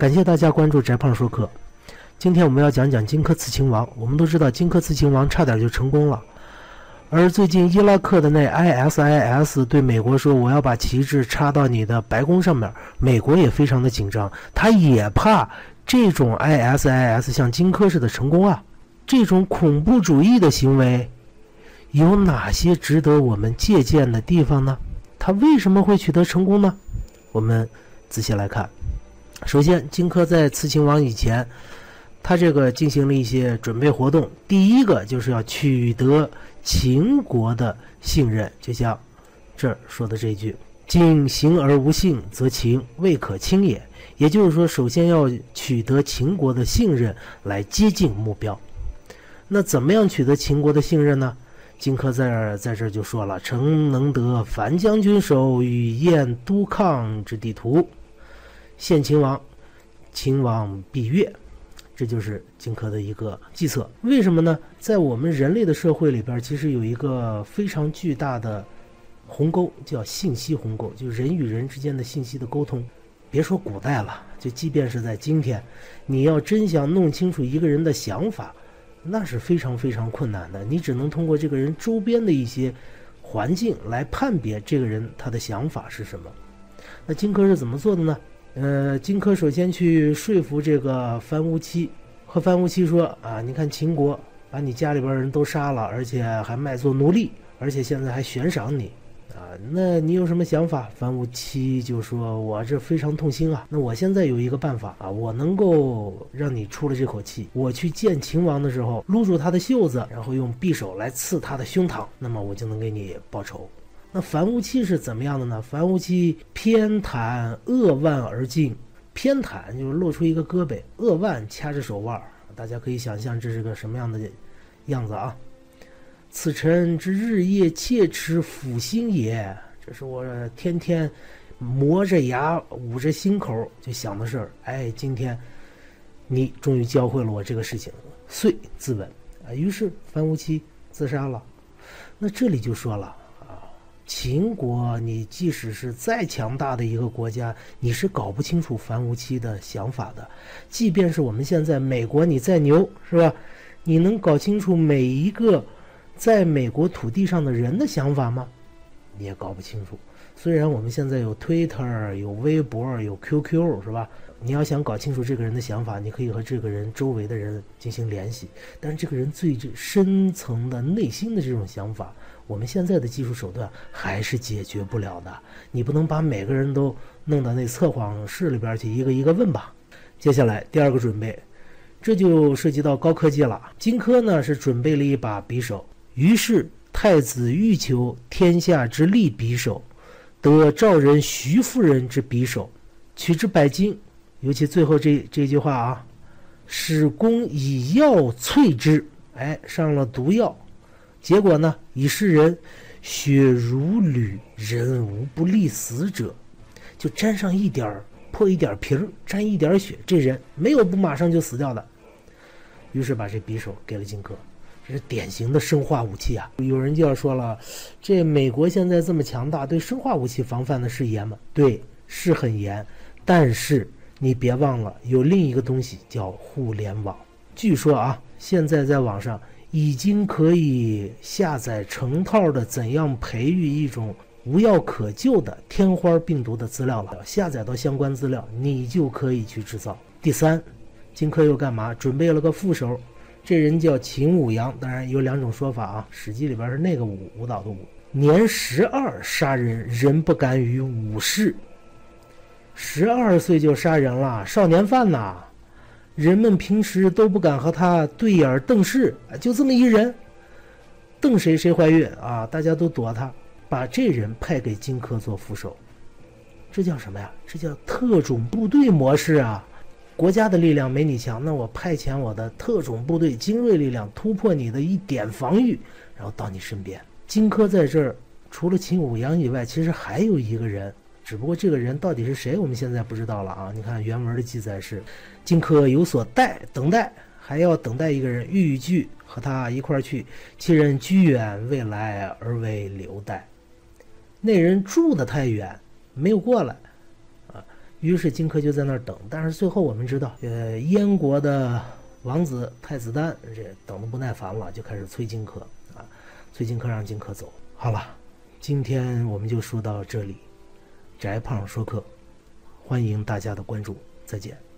感谢大家关注翟胖说课。今天我们要讲讲荆轲刺秦王。我们都知道荆轲刺秦王差点就成功了，而最近伊拉克的那 ISIS 对美国说我要把旗帜插到你的白宫上面，美国也非常的紧张，他也怕这种 ISIS 像荆轲似的成功啊。这种恐怖主义的行为有哪些值得我们借鉴的地方呢？他为什么会取得成功呢？我们仔细来看。首先，荆轲在刺秦王以前，他这个进行了一些准备活动。第一个就是要取得秦国的信任，就像这儿说的这句：“今行而无信，则秦未可亲也。”也就是说，首先要取得秦国的信任来接近目标。那怎么样取得秦国的信任呢？荆轲在这在这就说了：“臣能得樊将军手与燕都抗之地图。”献秦王，秦王必悦，这就是荆轲的一个计策。为什么呢？在我们人类的社会里边，其实有一个非常巨大的鸿沟，叫信息鸿沟，就人与人之间的信息的沟通。别说古代了，就即便是在今天，你要真想弄清楚一个人的想法，那是非常非常困难的。你只能通过这个人周边的一些环境来判别这个人他的想法是什么。那荆轲是怎么做的呢？呃，荆轲首先去说服这个樊於期，和樊於期说啊，你看秦国把你家里边人都杀了，而且还卖做奴隶，而且现在还悬赏你，啊，那你有什么想法？樊於期就说，我这非常痛心啊，那我现在有一个办法啊，我能够让你出了这口气，我去见秦王的时候，撸住他的袖子，然后用匕首来刺他的胸膛，那么我就能给你报仇。那樊无期是怎么样的呢？樊无期偏袒扼腕而进，偏袒就是露出一个胳膊，扼腕掐着手腕大家可以想象这是个什么样的样子啊？此臣之日夜切齿抚心也，这是我天天磨着牙捂着心口就想的事儿。哎，今天你终于教会了我这个事情，遂自刎啊。于是樊无期自杀了。那这里就说了。秦国，你即使是再强大的一个国家，你是搞不清楚樊无期的想法的。即便是我们现在美国，你再牛，是吧？你能搞清楚每一个在美国土地上的人的想法吗？你也搞不清楚。虽然我们现在有 Twitter、有微博、有 QQ，是吧？你要想搞清楚这个人的想法，你可以和这个人周围的人进行联系。但是这个人最深层的内心的这种想法。我们现在的技术手段还是解决不了的。你不能把每个人都弄到那测谎室里边去，一个一个问吧。接下来第二个准备，这就涉及到高科技了。荆轲呢是准备了一把匕首，于是太子欲求天下之利匕首，得赵人徐夫人之匕首，取之百金。尤其最后这这句话啊，使公以药淬之，哎，上了毒药。结果呢？以是人血如履，人无不利死者。就沾上一点破一点皮儿，沾一点血，这人没有不马上就死掉的。于是把这匕首给了荆轲，这是典型的生化武器啊！有人就要说了，这美国现在这么强大，对生化武器防范的是严吗？对，是很严。但是你别忘了，有另一个东西叫互联网。据说啊，现在在网上。已经可以下载成套的怎样培育一种无药可救的天花病毒的资料了。下载到相关资料，你就可以去制造。第三，荆轲又干嘛？准备了个副手，这人叫秦舞阳。当然有两种说法啊，《史记》里边是那个舞舞蹈的舞。年十二杀人，人不敢与武士。十二岁就杀人了，少年犯呐！人们平时都不敢和他对眼瞪视，就这么一人，瞪谁谁怀孕啊！大家都躲他，把这人派给荆轲做副手，这叫什么呀？这叫特种部队模式啊！国家的力量没你强，那我派遣我的特种部队精锐力量突破你的一点防御，然后到你身边。荆轲在这儿，除了秦舞阳以外，其实还有一个人。只不过这个人到底是谁，我们现在不知道了啊。你看原文的记载是，荆轲有所待，等待，还要等待一个人豫剧和他一块儿去。其人居远未来，而为留待。那人住的太远，没有过来，啊，于是荆轲就在那儿等。但是最后我们知道，呃，燕国的王子太子丹这等的不耐烦了，就开始催荆轲啊，催荆轲让荆轲走。好了，今天我们就说到这里。翟胖说课欢迎大家的关注再见。